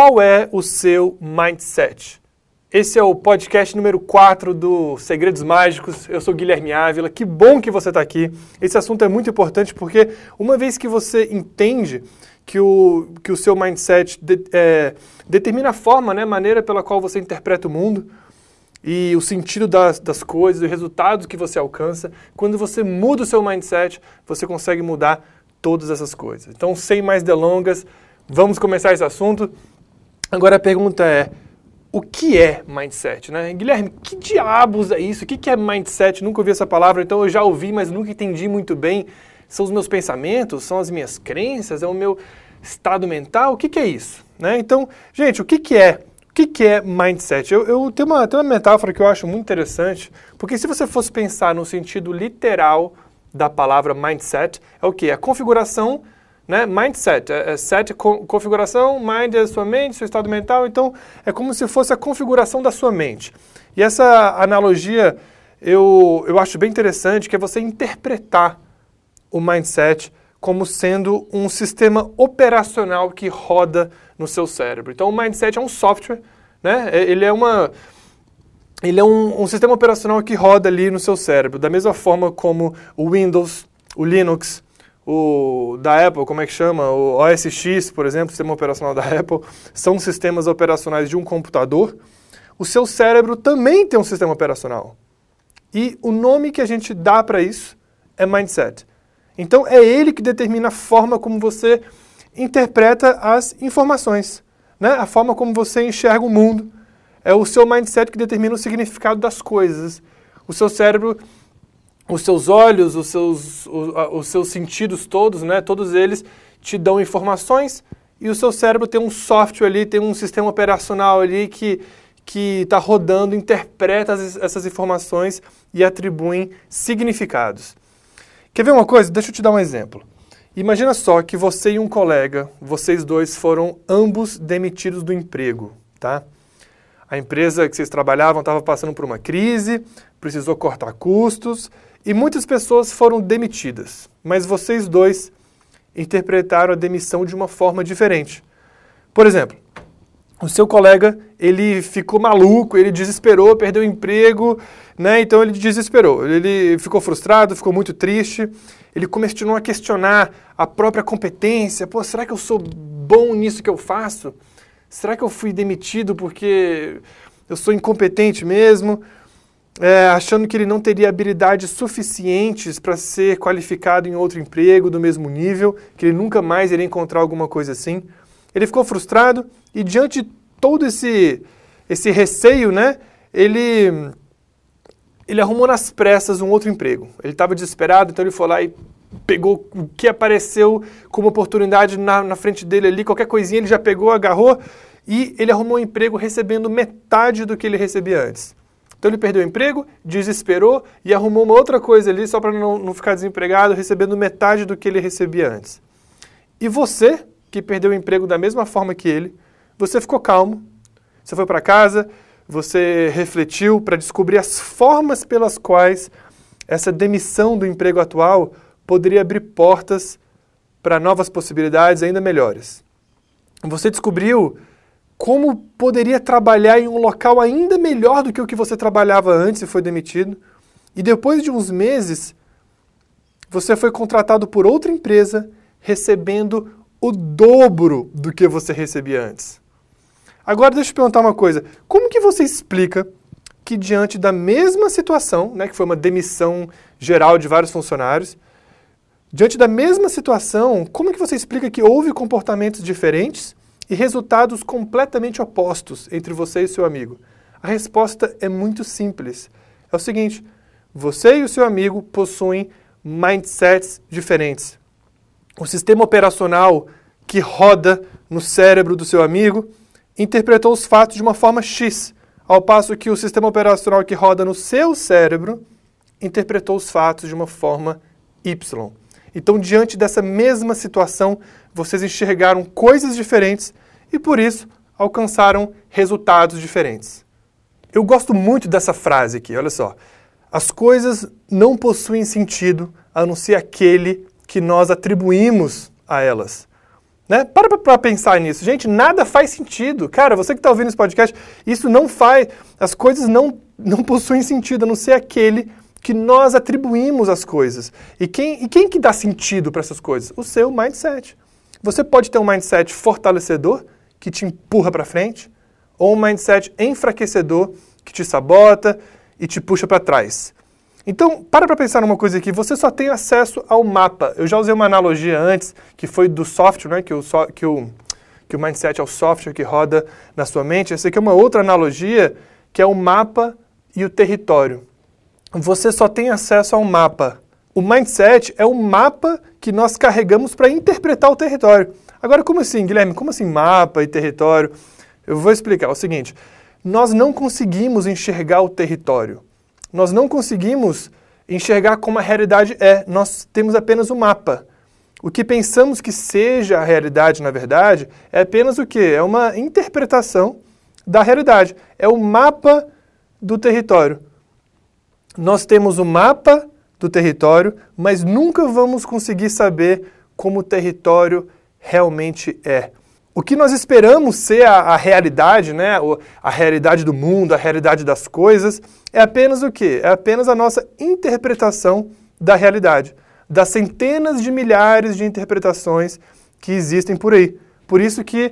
qual é o seu mindset? Esse é o podcast número 4 do Segredos Mágicos. Eu sou Guilherme Ávila. Que bom que você está aqui. Esse assunto é muito importante porque, uma vez que você entende que o, que o seu mindset de, é, determina a forma, né, a maneira pela qual você interpreta o mundo e o sentido das, das coisas, os resultados que você alcança, quando você muda o seu mindset, você consegue mudar todas essas coisas. Então, sem mais delongas, vamos começar esse assunto. Agora a pergunta é o que é mindset, né? Guilherme, que diabos é isso? O que é mindset? Nunca ouvi essa palavra, então eu já ouvi, mas nunca entendi muito bem. São os meus pensamentos? São as minhas crenças? É o meu estado mental? O que é isso? Né? Então, gente, o que é? O que é mindset? Eu, eu tenho, uma, tenho uma metáfora que eu acho muito interessante, porque se você fosse pensar no sentido literal da palavra mindset, é o que? A configuração né? Mindset, é, é set configuração, mind é sua mente, seu estado mental, então é como se fosse a configuração da sua mente. E essa analogia eu, eu acho bem interessante, que é você interpretar o mindset como sendo um sistema operacional que roda no seu cérebro. Então o mindset é um software, né? É, ele é uma ele é um, um sistema operacional que roda ali no seu cérebro, da mesma forma como o Windows, o Linux, o da Apple, como é que chama? O OS X, por exemplo, sistema operacional da Apple, são sistemas operacionais de um computador. O seu cérebro também tem um sistema operacional. E o nome que a gente dá para isso é mindset. Então é ele que determina a forma como você interpreta as informações, né? A forma como você enxerga o mundo. É o seu mindset que determina o significado das coisas. O seu cérebro os seus olhos, os seus, os, os seus sentidos todos, né, todos eles te dão informações e o seu cérebro tem um software ali, tem um sistema operacional ali que que está rodando, interpreta as, essas informações e atribuem significados. Quer ver uma coisa? Deixa eu te dar um exemplo. Imagina só que você e um colega, vocês dois foram ambos demitidos do emprego, tá? A empresa que vocês trabalhavam estava passando por uma crise, precisou cortar custos e muitas pessoas foram demitidas, mas vocês dois interpretaram a demissão de uma forma diferente. Por exemplo, o seu colega, ele ficou maluco, ele desesperou, perdeu o emprego, né? Então ele desesperou, ele ficou frustrado, ficou muito triste, ele começou a questionar a própria competência. Pô, será que eu sou bom nisso que eu faço? Será que eu fui demitido porque eu sou incompetente mesmo? É, achando que ele não teria habilidades suficientes para ser qualificado em outro emprego do mesmo nível, que ele nunca mais iria encontrar alguma coisa assim. Ele ficou frustrado e diante de todo esse esse receio, né, ele ele arrumou nas pressas um outro emprego. Ele estava desesperado, então ele foi lá e pegou o que apareceu como oportunidade na, na frente dele ali, qualquer coisinha ele já pegou, agarrou e ele arrumou um emprego recebendo metade do que ele recebia antes. Então ele perdeu o emprego, desesperou e arrumou uma outra coisa ali só para não, não ficar desempregado, recebendo metade do que ele recebia antes. E você, que perdeu o emprego da mesma forma que ele, você ficou calmo, você foi para casa, você refletiu para descobrir as formas pelas quais essa demissão do emprego atual poderia abrir portas para novas possibilidades ainda melhores. Você descobriu como poderia trabalhar em um local ainda melhor do que o que você trabalhava antes e foi demitido. E depois de uns meses, você foi contratado por outra empresa, recebendo o dobro do que você recebia antes. Agora deixa eu perguntar uma coisa. Como que você explica que diante da mesma situação, né, que foi uma demissão geral de vários funcionários, diante da mesma situação, como que você explica que houve comportamentos diferentes e resultados completamente opostos entre você e seu amigo? A resposta é muito simples. É o seguinte: você e o seu amigo possuem mindsets diferentes. O sistema operacional que roda no cérebro do seu amigo interpretou os fatos de uma forma X, ao passo que o sistema operacional que roda no seu cérebro interpretou os fatos de uma forma Y. Então, diante dessa mesma situação, vocês enxergaram coisas diferentes e por isso alcançaram resultados diferentes. Eu gosto muito dessa frase aqui, olha só. As coisas não possuem sentido a não ser aquele que nós atribuímos a elas. Né? Para para pensar nisso. Gente, nada faz sentido. Cara, você que está ouvindo esse podcast, isso não faz. As coisas não, não possuem sentido, a não ser aquele que nós atribuímos às coisas. E quem, e quem que dá sentido para essas coisas? O seu mindset. Você pode ter um mindset fortalecedor, que te empurra para frente, ou um mindset enfraquecedor, que te sabota e te puxa para trás. Então, para para pensar numa coisa aqui, você só tem acesso ao mapa. Eu já usei uma analogia antes, que foi do software, né, que, o, que, o, que o mindset é o software que roda na sua mente. Essa aqui é uma outra analogia, que é o mapa e o território. Você só tem acesso ao mapa. O mindset é o mapa que nós carregamos para interpretar o território. Agora, como assim, Guilherme? Como assim mapa e território? Eu vou explicar. É o seguinte: nós não conseguimos enxergar o território. Nós não conseguimos enxergar como a realidade é. Nós temos apenas o um mapa. O que pensamos que seja a realidade, na verdade, é apenas o que? É uma interpretação da realidade. É o mapa do território. Nós temos o mapa do território, mas nunca vamos conseguir saber como o território realmente é. O que nós esperamos ser a, a realidade, né? a realidade do mundo, a realidade das coisas, é apenas o quê? É apenas a nossa interpretação da realidade, das centenas de milhares de interpretações que existem por aí. Por isso que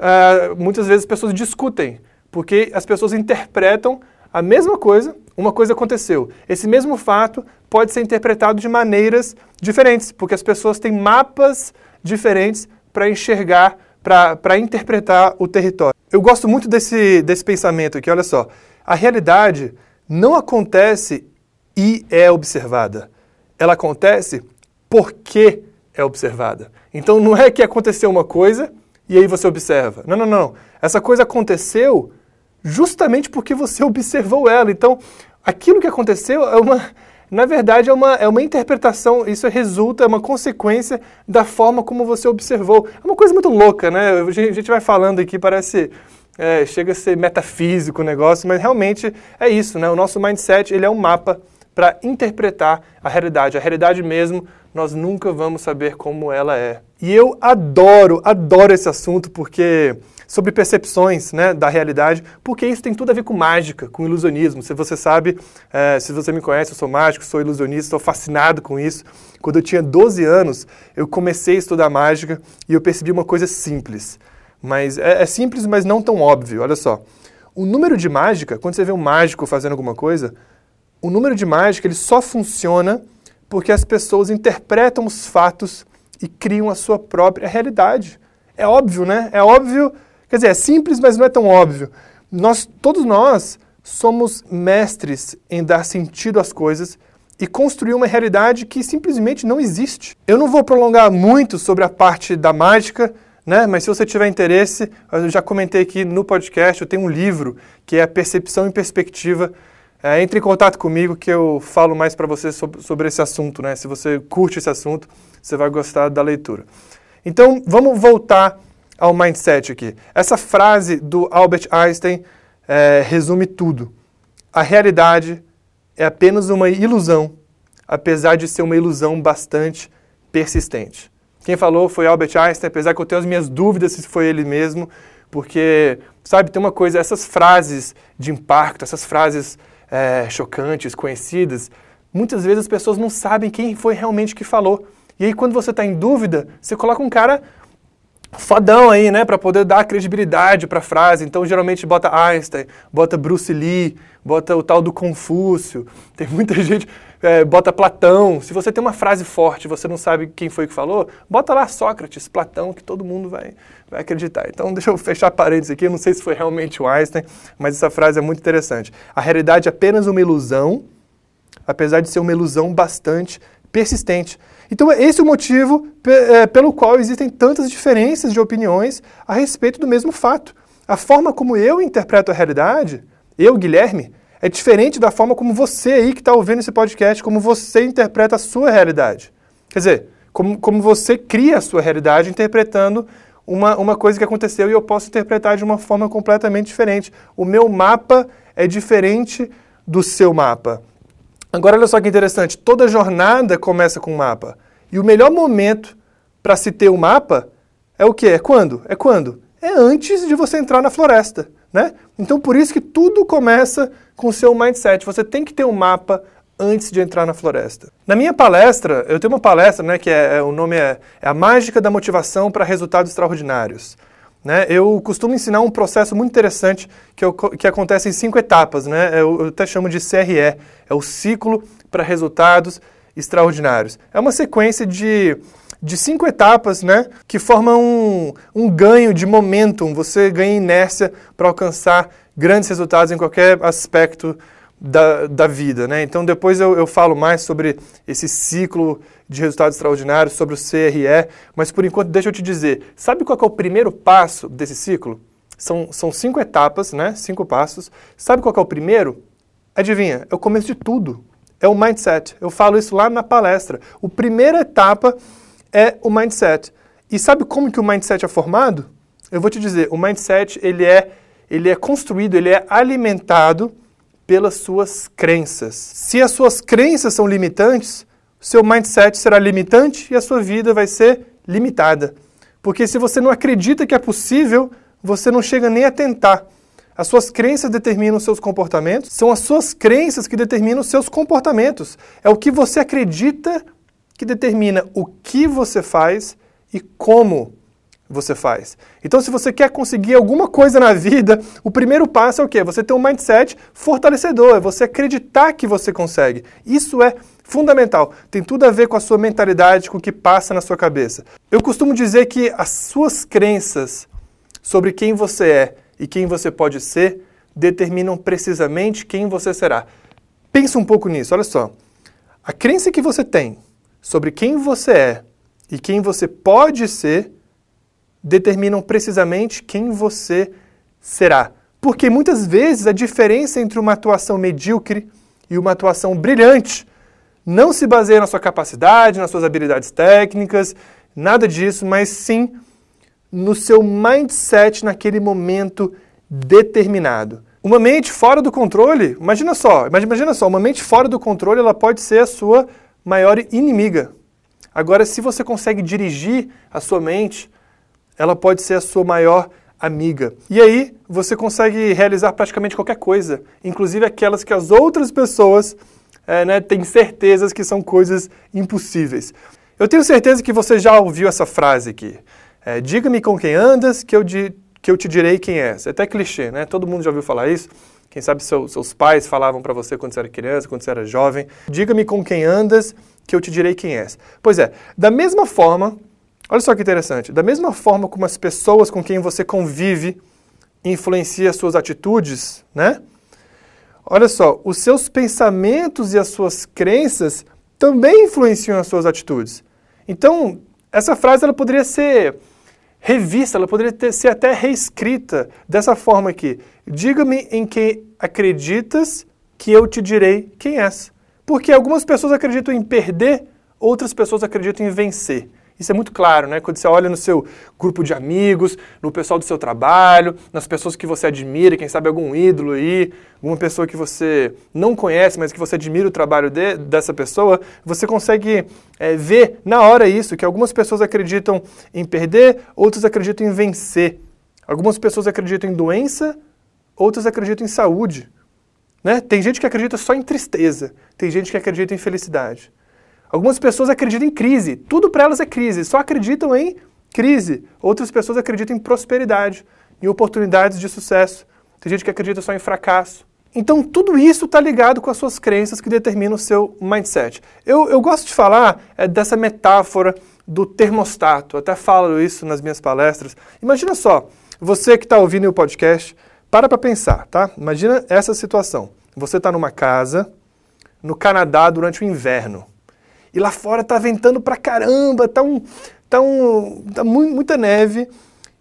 uh, muitas vezes as pessoas discutem, porque as pessoas interpretam a mesma coisa, uma coisa aconteceu. Esse mesmo fato pode ser interpretado de maneiras diferentes, porque as pessoas têm mapas diferentes para enxergar para interpretar o território. Eu gosto muito desse, desse pensamento aqui, olha só. A realidade não acontece e é observada. Ela acontece porque é observada. Então não é que aconteceu uma coisa e aí você observa. Não, não, não. Essa coisa aconteceu justamente porque você observou ela. Então, aquilo que aconteceu é uma, na verdade, é uma, é uma interpretação, isso resulta, é uma consequência da forma como você observou. É uma coisa muito louca, né? A gente vai falando aqui, parece. É, chega a ser metafísico o negócio, mas realmente é isso, né? O nosso mindset ele é um mapa para interpretar a realidade. A realidade mesmo, nós nunca vamos saber como ela é. E eu adoro, adoro esse assunto porque sobre percepções né, da realidade, porque isso tem tudo a ver com mágica, com ilusionismo. Se você sabe, é, se você me conhece, eu sou mágico, sou ilusionista, estou fascinado com isso. Quando eu tinha 12 anos, eu comecei a estudar mágica e eu percebi uma coisa simples. Mas é, é simples, mas não tão óbvio. Olha só. O número de mágica, quando você vê um mágico fazendo alguma coisa, o número de mágica ele só funciona porque as pessoas interpretam os fatos e criam a sua própria realidade. É óbvio, né? É óbvio Quer dizer, é simples, mas não é tão óbvio. Nós, todos nós somos mestres em dar sentido às coisas e construir uma realidade que simplesmente não existe. Eu não vou prolongar muito sobre a parte da mágica, né? Mas se você tiver interesse, eu já comentei aqui no podcast, eu tenho um livro que é a Percepção em Perspectiva. É, entre em contato comigo que eu falo mais para você sobre, sobre esse assunto, né? Se você curte esse assunto, você vai gostar da leitura. Então, vamos voltar ao mindset aqui. Essa frase do Albert Einstein é, resume tudo. A realidade é apenas uma ilusão, apesar de ser uma ilusão bastante persistente. Quem falou foi Albert Einstein, apesar que eu tenho as minhas dúvidas se foi ele mesmo, porque, sabe, tem uma coisa, essas frases de impacto, essas frases é, chocantes, conhecidas, muitas vezes as pessoas não sabem quem foi realmente que falou. E aí, quando você está em dúvida, você coloca um cara fodão aí, né, para poder dar credibilidade para a frase. Então, geralmente bota Einstein, bota Bruce Lee, bota o tal do Confúcio. Tem muita gente é, bota Platão. Se você tem uma frase forte, você não sabe quem foi que falou, bota lá Sócrates, Platão, que todo mundo vai, vai acreditar. Então, deixa eu fechar parênteses aqui. Eu não sei se foi realmente o Einstein, mas essa frase é muito interessante. A realidade é apenas uma ilusão, apesar de ser uma ilusão bastante persistente. Então, esse é o motivo é, pelo qual existem tantas diferenças de opiniões a respeito do mesmo fato. A forma como eu interpreto a realidade, eu, Guilherme, é diferente da forma como você aí que está ouvindo esse podcast, como você interpreta a sua realidade. Quer dizer, como, como você cria a sua realidade interpretando uma, uma coisa que aconteceu e eu posso interpretar de uma forma completamente diferente. O meu mapa é diferente do seu mapa. Agora, olha só que interessante: toda jornada começa com um mapa. E o melhor momento para se ter um mapa é o que? É quando? É quando? É antes de você entrar na floresta, né? Então por isso que tudo começa com o seu mindset. Você tem que ter um mapa antes de entrar na floresta. Na minha palestra, eu tenho uma palestra, né, que é, é o nome é, é a mágica da motivação para resultados extraordinários. Né? Eu costumo ensinar um processo muito interessante que, eu, que acontece em cinco etapas, né? Eu, eu até chamo de CRE, é o ciclo para resultados extraordinários. É uma sequência de, de cinco etapas né, que formam um, um ganho de momentum, você ganha inércia para alcançar grandes resultados em qualquer aspecto da, da vida. Né? Então, depois eu, eu falo mais sobre esse ciclo de resultados extraordinários, sobre o CRE, mas por enquanto deixa eu te dizer, sabe qual é o primeiro passo desse ciclo? São, são cinco etapas, né? cinco passos. Sabe qual é o primeiro? Adivinha, é o começo de tudo. É o mindset. Eu falo isso lá na palestra. A primeira etapa é o mindset. E sabe como que o mindset é formado? Eu vou te dizer, o mindset ele é, ele é construído, ele é alimentado pelas suas crenças. Se as suas crenças são limitantes, seu mindset será limitante e a sua vida vai ser limitada. Porque se você não acredita que é possível, você não chega nem a tentar. As suas crenças determinam os seus comportamentos, são as suas crenças que determinam os seus comportamentos. É o que você acredita que determina o que você faz e como você faz. Então, se você quer conseguir alguma coisa na vida, o primeiro passo é o quê? Você ter um mindset fortalecedor, é você acreditar que você consegue. Isso é fundamental. Tem tudo a ver com a sua mentalidade, com o que passa na sua cabeça. Eu costumo dizer que as suas crenças sobre quem você é e quem você pode ser determinam precisamente quem você será. Pensa um pouco nisso, olha só. A crença que você tem sobre quem você é e quem você pode ser determinam precisamente quem você será. Porque muitas vezes a diferença entre uma atuação medíocre e uma atuação brilhante não se baseia na sua capacidade, nas suas habilidades técnicas, nada disso, mas sim no seu mindset naquele momento determinado. Uma mente fora do controle, imagina só, imagina só, uma mente fora do controle, ela pode ser a sua maior inimiga. Agora, se você consegue dirigir a sua mente, ela pode ser a sua maior amiga. E aí você consegue realizar praticamente qualquer coisa, inclusive aquelas que as outras pessoas é, né, têm certezas que são coisas impossíveis. Eu tenho certeza que você já ouviu essa frase aqui. É, Diga-me com quem andas, que eu, di, que eu te direi quem és. É até clichê, né? Todo mundo já ouviu falar isso. Quem sabe seu, seus pais falavam para você quando você era criança, quando você era jovem. Diga-me com quem andas, que eu te direi quem és. Pois é, da mesma forma, olha só que interessante, da mesma forma como as pessoas com quem você convive influenciam as suas atitudes, né? Olha só, os seus pensamentos e as suas crenças também influenciam as suas atitudes. Então, essa frase ela poderia ser revista, ela poderia ter, ser até reescrita dessa forma aqui. Diga-me em quem acreditas que eu te direi quem és. Porque algumas pessoas acreditam em perder, outras pessoas acreditam em vencer. Isso é muito claro, né? Quando você olha no seu grupo de amigos, no pessoal do seu trabalho, nas pessoas que você admira, quem sabe algum ídolo aí, alguma pessoa que você não conhece, mas que você admira o trabalho de, dessa pessoa, você consegue é, ver na hora isso, que algumas pessoas acreditam em perder, outras acreditam em vencer. Algumas pessoas acreditam em doença, outras acreditam em saúde. Né? Tem gente que acredita só em tristeza, tem gente que acredita em felicidade. Algumas pessoas acreditam em crise, tudo para elas é crise, só acreditam em crise. Outras pessoas acreditam em prosperidade, em oportunidades de sucesso. Tem gente que acredita só em fracasso. Então, tudo isso está ligado com as suas crenças que determinam o seu mindset. Eu, eu gosto de falar é, dessa metáfora do termostato, até falo isso nas minhas palestras. Imagina só, você que está ouvindo o podcast, para para pensar, tá? Imagina essa situação. Você está numa casa no Canadá durante o inverno. E lá fora tá ventando pra caramba, tá, um, tá, um, tá muita neve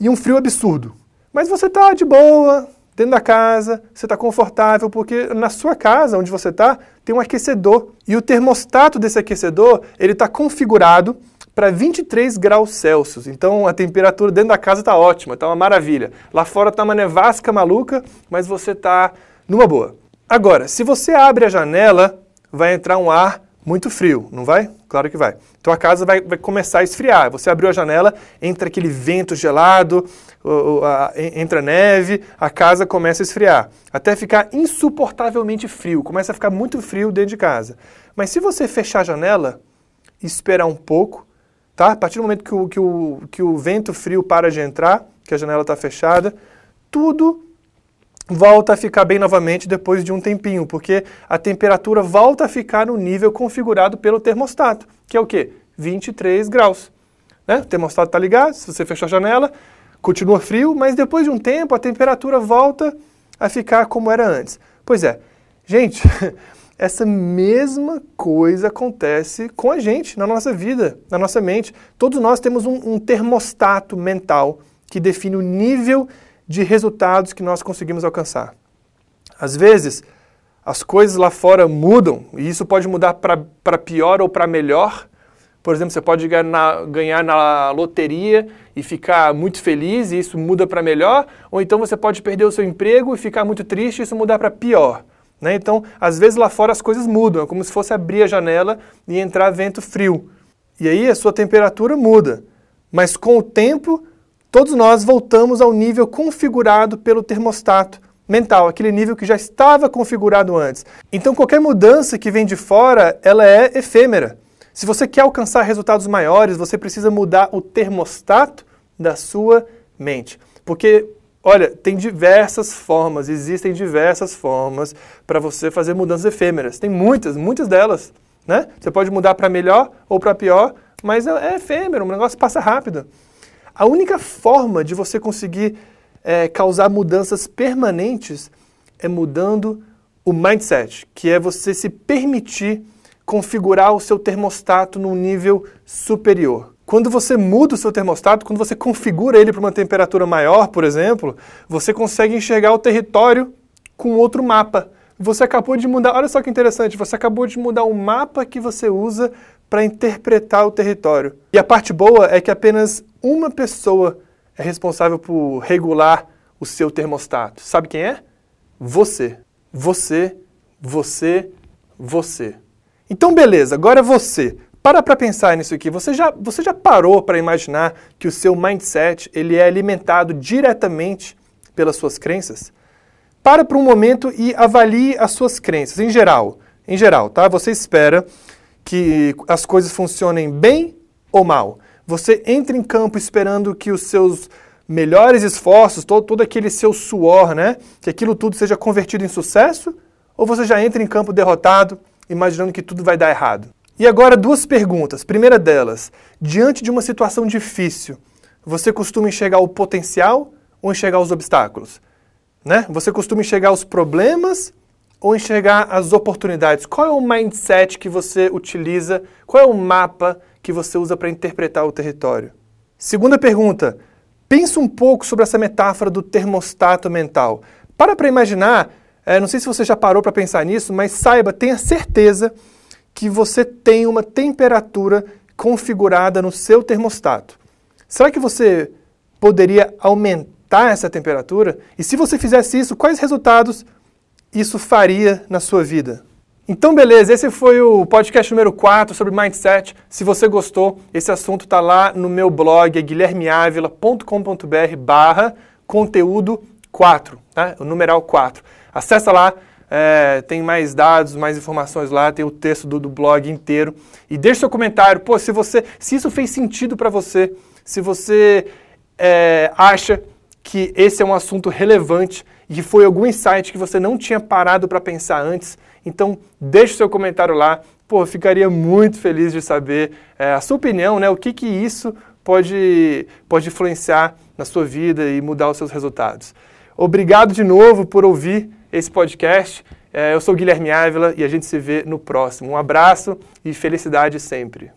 e um frio absurdo. Mas você tá de boa, dentro da casa, você está confortável, porque na sua casa, onde você está, tem um aquecedor. E o termostato desse aquecedor, ele está configurado para 23 graus Celsius. Então a temperatura dentro da casa está ótima, está uma maravilha. Lá fora está uma nevasca maluca, mas você está numa boa. Agora, se você abre a janela, vai entrar um ar muito frio, não vai? Claro que vai. Então a casa vai, vai começar a esfriar. Você abriu a janela, entra aquele vento gelado, a, entra neve, a casa começa a esfriar. Até ficar insuportavelmente frio, começa a ficar muito frio dentro de casa. Mas se você fechar a janela, esperar um pouco, tá? A partir do momento que o, que o, que o vento frio para de entrar, que a janela está fechada, tudo volta a ficar bem novamente depois de um tempinho, porque a temperatura volta a ficar no nível configurado pelo termostato, que é o quê? 23 graus. Né? O termostato está ligado, se você fechar a janela, continua frio, mas depois de um tempo a temperatura volta a ficar como era antes. Pois é, gente, essa mesma coisa acontece com a gente, na nossa vida, na nossa mente. Todos nós temos um, um termostato mental que define o nível resultados que nós conseguimos alcançar. Às vezes, as coisas lá fora mudam, e isso pode mudar para pior ou para melhor. Por exemplo, você pode ganhar na, ganhar na loteria e ficar muito feliz, e isso muda para melhor, ou então você pode perder o seu emprego e ficar muito triste e isso mudar para pior. Né? Então, às vezes lá fora as coisas mudam, é como se fosse abrir a janela e entrar vento frio. E aí a sua temperatura muda. Mas com o tempo, todos nós voltamos ao nível configurado pelo termostato mental, aquele nível que já estava configurado antes. Então qualquer mudança que vem de fora, ela é efêmera. Se você quer alcançar resultados maiores, você precisa mudar o termostato da sua mente. Porque, olha, tem diversas formas, existem diversas formas para você fazer mudanças efêmeras. Tem muitas, muitas delas. Né? Você pode mudar para melhor ou para pior, mas é efêmero, o negócio passa rápido. A única forma de você conseguir é, causar mudanças permanentes é mudando o mindset, que é você se permitir configurar o seu termostato num nível superior. Quando você muda o seu termostato, quando você configura ele para uma temperatura maior, por exemplo, você consegue enxergar o território com outro mapa. Você acabou de mudar, olha só que interessante, você acabou de mudar o mapa que você usa para interpretar o território. E a parte boa é que apenas uma pessoa é responsável por regular o seu termostato. Sabe quem é? Você. Você, você, você. Então, beleza, agora você. Para para pensar nisso aqui. Você já, você já parou para imaginar que o seu mindset ele é alimentado diretamente pelas suas crenças? Para por um momento e avalie as suas crenças em geral. Em geral, tá? Você espera que as coisas funcionem bem ou mal. Você entra em campo esperando que os seus melhores esforços, todo, todo aquele seu suor, né, que aquilo tudo seja convertido em sucesso? Ou você já entra em campo derrotado, imaginando que tudo vai dar errado? E agora duas perguntas. Primeira delas, diante de uma situação difícil, você costuma enxergar o potencial ou enxergar os obstáculos? Né? Você costuma enxergar os problemas ou enxergar as oportunidades? Qual é o mindset que você utiliza? Qual é o mapa que você usa para interpretar o território? Segunda pergunta. Pensa um pouco sobre essa metáfora do termostato mental. Para para imaginar, é, não sei se você já parou para pensar nisso, mas saiba, tenha certeza que você tem uma temperatura configurada no seu termostato. Será que você poderia aumentar essa temperatura? E se você fizesse isso, quais resultados isso faria na sua vida. Então, beleza, esse foi o podcast número 4 sobre mindset. Se você gostou, esse assunto está lá no meu blog, é guilhermeavila.com.br barra conteúdo 4, tá? o numeral 4. Acesse lá, é, tem mais dados, mais informações lá, tem o texto do, do blog inteiro. E deixe seu comentário, pô, se, você, se isso fez sentido para você, se você é, acha que esse é um assunto relevante e foi algum insight que você não tinha parado para pensar antes, então deixe seu comentário lá. Pô, ficaria muito feliz de saber é, a sua opinião, né? O que, que isso pode, pode influenciar na sua vida e mudar os seus resultados. Obrigado de novo por ouvir esse podcast. É, eu sou Guilherme Ávila e a gente se vê no próximo. Um abraço e felicidade sempre.